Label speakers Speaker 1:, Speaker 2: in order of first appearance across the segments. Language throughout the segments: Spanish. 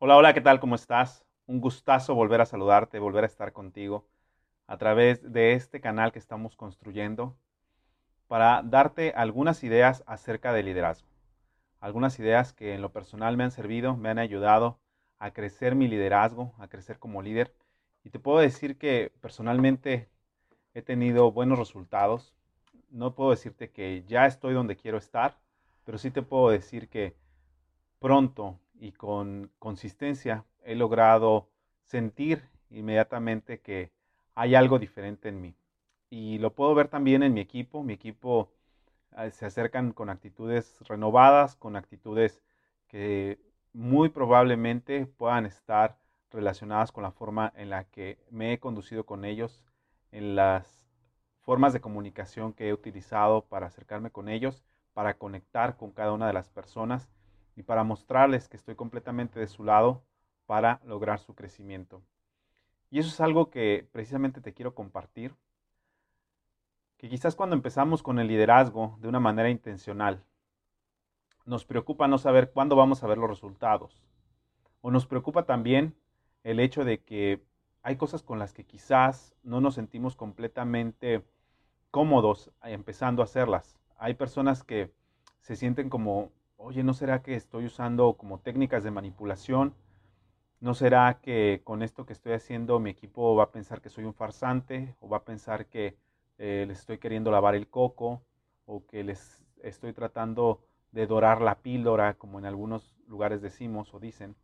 Speaker 1: Hola, hola, ¿qué tal? ¿Cómo estás? Un gustazo volver a saludarte, volver a estar contigo a través de este canal que estamos construyendo para darte algunas ideas acerca del liderazgo. Algunas ideas que en lo personal me han servido, me han ayudado a crecer mi liderazgo, a crecer como líder. Y te puedo decir que personalmente he tenido buenos resultados. No puedo decirte que ya estoy donde quiero estar, pero sí te puedo decir que pronto y con consistencia he logrado sentir inmediatamente que hay algo diferente en mí. Y lo puedo ver también en mi equipo. Mi equipo eh, se acercan con actitudes renovadas, con actitudes que muy probablemente puedan estar relacionadas con la forma en la que me he conducido con ellos, en las formas de comunicación que he utilizado para acercarme con ellos, para conectar con cada una de las personas y para mostrarles que estoy completamente de su lado para lograr su crecimiento. Y eso es algo que precisamente te quiero compartir, que quizás cuando empezamos con el liderazgo de una manera intencional, nos preocupa no saber cuándo vamos a ver los resultados. O nos preocupa también el hecho de que hay cosas con las que quizás no nos sentimos completamente cómodos empezando a hacerlas. Hay personas que se sienten como oye, ¿no será que estoy usando como técnicas de manipulación? ¿No será que con esto que estoy haciendo mi equipo va a pensar que soy un farsante o va a pensar que eh, les estoy queriendo lavar el coco o que les estoy tratando de dorar la píldora, como en algunos lugares decimos o dicen?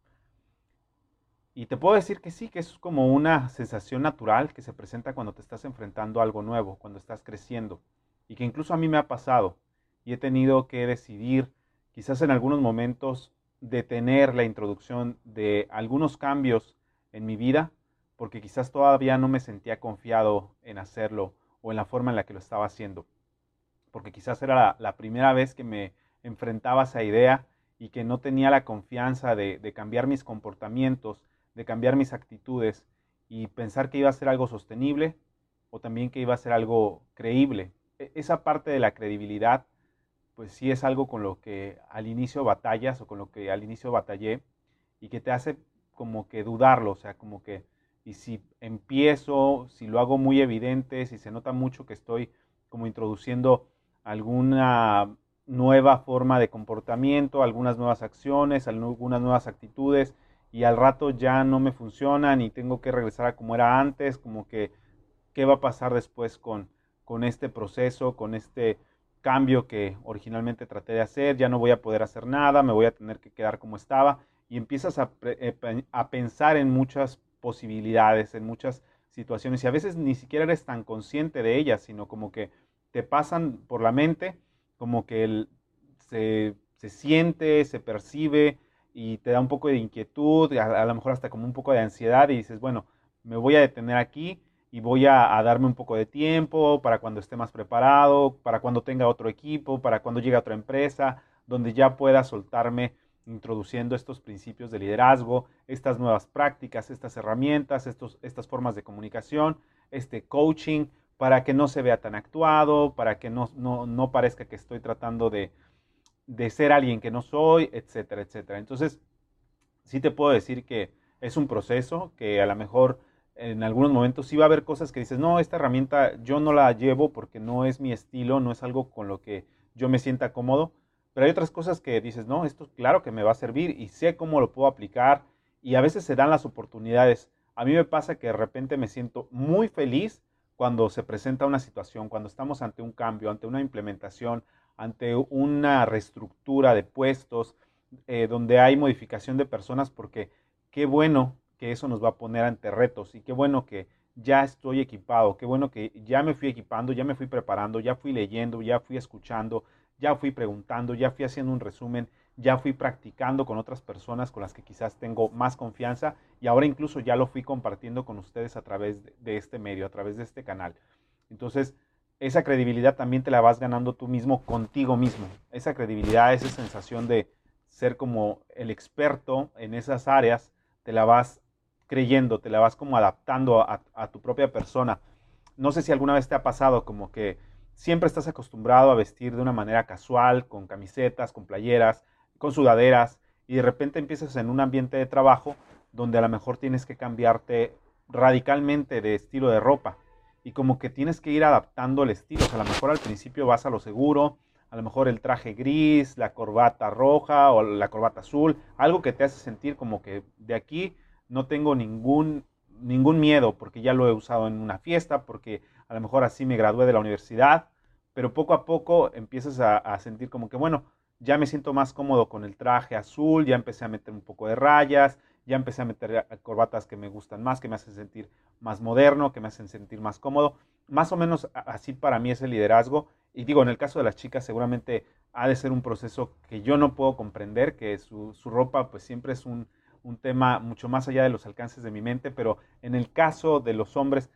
Speaker 1: Y te puedo decir que sí, que es como una sensación natural que se presenta cuando te estás enfrentando a algo nuevo, cuando estás creciendo. Y que incluso a mí me ha pasado y he tenido que decidir quizás en algunos momentos detener la introducción de algunos cambios en mi vida, porque quizás todavía no me sentía confiado en hacerlo o en la forma en la que lo estaba haciendo, porque quizás era la, primera vez que me enfrentaba a esa idea y que no tenía la confianza de, cambiar mis comportamientos, de cambiar mis actitudes y pensar que iba a ser algo sostenible o también que iba a ser algo creíble. E, esa parte de la credibilidad pues sí es algo con lo que al inicio batallas o con lo que al inicio batallé y que te hace como que dudarlo, o sea, como que, y si empiezo, si lo hago muy evidente, si se nota mucho que estoy como introduciendo alguna nueva forma de comportamiento, algunas nuevas acciones, algunas nuevas actitudes, y al rato ya no me funcionan y tengo que regresar a como era antes, como que, ¿qué va a pasar después con, con este proceso, con este cambio que originalmente traté de hacer, ya no voy a poder hacer nada, me voy a tener que quedar como estaba y empiezas a, eh, a, pensar en muchas posibilidades, en muchas situaciones y a veces ni siquiera eres tan consciente de ellas, sino como que te pasan por la mente, como que se, se, siente, se percibe y te da un poco de inquietud, a, a lo mejor hasta como un poco de ansiedad y dices, bueno, me voy a detener aquí y voy a, darme un poco de tiempo para cuando esté más preparado, para cuando tenga otro equipo, para cuando llegue a otra empresa, donde ya pueda soltarme introduciendo estos principios de liderazgo, estas nuevas prácticas, estas herramientas, estos, estas formas de comunicación, este coaching, para que no se vea tan actuado, para que no, no, parezca que estoy tratando de, de ser alguien que no soy, etcétera, etcétera. Entonces, sí te puedo decir que es un proceso que a lo mejor en algunos momentos sí va a haber cosas que dices, no, esta herramienta yo no la llevo porque no es mi estilo, no es algo con lo que yo me sienta cómodo, pero hay otras cosas que dices, no, esto claro que me va a servir y sé cómo lo puedo aplicar y a veces se dan las oportunidades. A mí me pasa que de repente me siento muy feliz cuando se presenta una situación, cuando estamos ante un cambio, ante una implementación, ante una reestructura de puestos, eh, donde hay modificación de personas, porque qué bueno que eso nos va a poner ante retos y qué bueno que ya estoy equipado, qué bueno que ya me fui equipando, ya me fui preparando, ya fui leyendo, ya fui escuchando, ya fui preguntando, ya fui haciendo un resumen, ya fui practicando con otras personas con las que quizás tengo más confianza y ahora incluso ya lo fui compartiendo con ustedes a través de este medio, a través de este canal. Entonces, esa credibilidad también te la vas ganando tú mismo contigo mismo. Esa credibilidad, esa sensación de ser como el experto en esas áreas, te la vas creyendo, te la vas como adaptando a, tu propia persona. No sé si alguna vez te ha pasado como que siempre estás acostumbrado a vestir de una manera casual, con camisetas, con playeras, con sudaderas, y de repente empiezas en un ambiente de trabajo donde a lo mejor tienes que cambiarte radicalmente de estilo de ropa y como que tienes que ir adaptando el estilo. O sea, a lo mejor al principio vas a lo seguro, a lo mejor el traje gris, la corbata roja o la corbata azul, algo que te hace sentir como que de aquí no tengo ningún, ningún miedo porque ya lo he usado en una fiesta, porque a lo mejor así me gradué de la universidad, pero poco a poco empiezas a, a sentir como que, bueno, ya me siento más cómodo con el traje azul, ya empecé a meter un poco de rayas, ya empecé a meter corbatas que me gustan más, que me hacen sentir más moderno, que me hacen sentir más cómodo. Más o menos así para mí es el liderazgo. Y digo, en el caso de las chicas seguramente ha de ser un proceso que yo no puedo comprender, que su, ropa pues siempre es un, tema mucho más allá de los alcances de mi mente, pero en el caso de los hombres,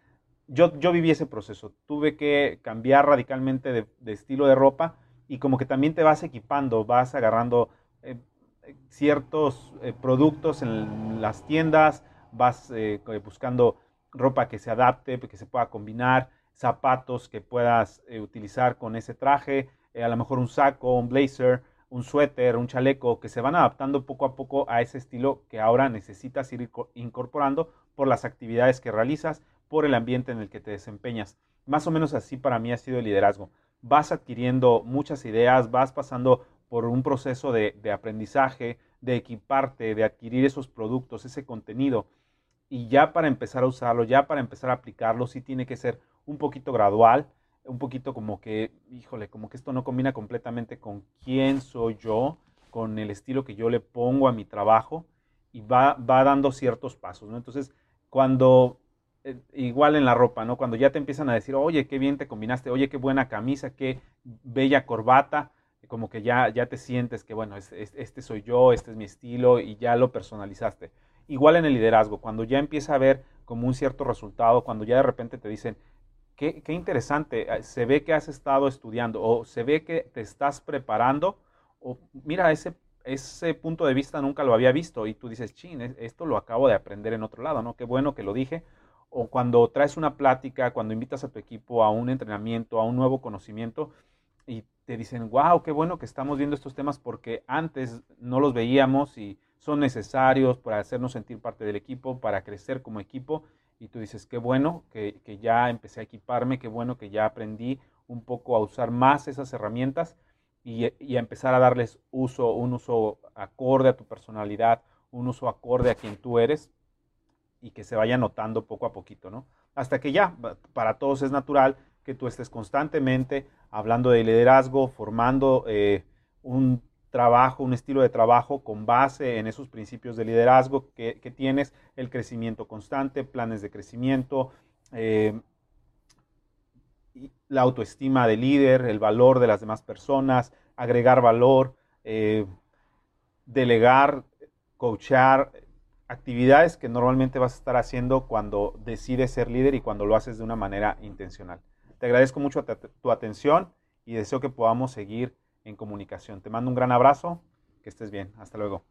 Speaker 1: yo, yo viví ese proceso. Tuve que cambiar radicalmente de, estilo de ropa y como que también te vas equipando, vas agarrando eh, ciertos eh, productos en las tiendas, vas eh, buscando ropa que se adapte, que se pueda combinar, zapatos que puedas utilizar con ese traje, a lo mejor un saco, un blazer, un suéter, un chaleco, que se van adaptando poco a poco a ese estilo que ahora necesitas ir incorporando por las actividades que realizas, por el ambiente en el que te desempeñas. Más o menos así para mí ha sido el liderazgo. Vas adquiriendo muchas ideas, vas pasando por un proceso de, aprendizaje, de equiparte, de adquirir esos productos, ese contenido. Y ya para empezar a usarlo, ya para empezar a aplicarlo, sí tiene que ser un poquito gradual, un poquito como que, híjole, como que esto no combina completamente con quién soy yo, con el estilo que yo le pongo a mi trabajo y va, va dando ciertos pasos, ¿no? Entonces, cuando, eh, igual en la ropa, ¿no? Cuando ya te empiezan a decir, oye, qué bien te combinaste, oye, qué buena camisa, qué bella corbata, como que ya, ya te sientes que, bueno, este soy yo, este es mi estilo y ya lo personalizaste. Igual en el liderazgo, cuando ya empieza a ver como un cierto resultado, cuando ya de repente te dicen, qué, interesante, eh, se ve que has estado estudiando o se ve que te estás preparando, o mira, ese, ese punto de vista nunca lo había visto y tú dices, chin, esto lo acabo de aprender en otro lado, ¿no? Qué bueno que lo dije. O cuando traes una plática, cuando invitas a tu equipo a un entrenamiento, a un nuevo conocimiento, y te dicen, wow, qué bueno que estamos viendo estos temas porque antes no los veíamos y son necesarios para hacernos sentir parte del equipo, para crecer como equipo. Y tú dices, qué bueno que, ya empecé a equiparme, qué bueno que ya aprendí un poco a usar más esas herramientas y, a empezar a darles uso, un uso acorde a tu personalidad, un uso acorde a quien tú eres y que se vaya notando poco a poquito, ¿no? Hasta que ya, para todos es natural que tú estés constantemente hablando de liderazgo, formando eh, un trabajo, un estilo de trabajo con base en esos principios de liderazgo que, tienes, el crecimiento constante, planes de crecimiento, eh, la autoestima de líder, el valor de las demás personas, agregar valor, eh, delegar, coachar, actividades que normalmente vas a estar haciendo cuando decides ser líder y cuando lo haces de una manera intencional. Te agradezco mucho tu atención y deseo que podamos seguir en comunicación. Te mando un gran abrazo, que estés bien. Hasta luego.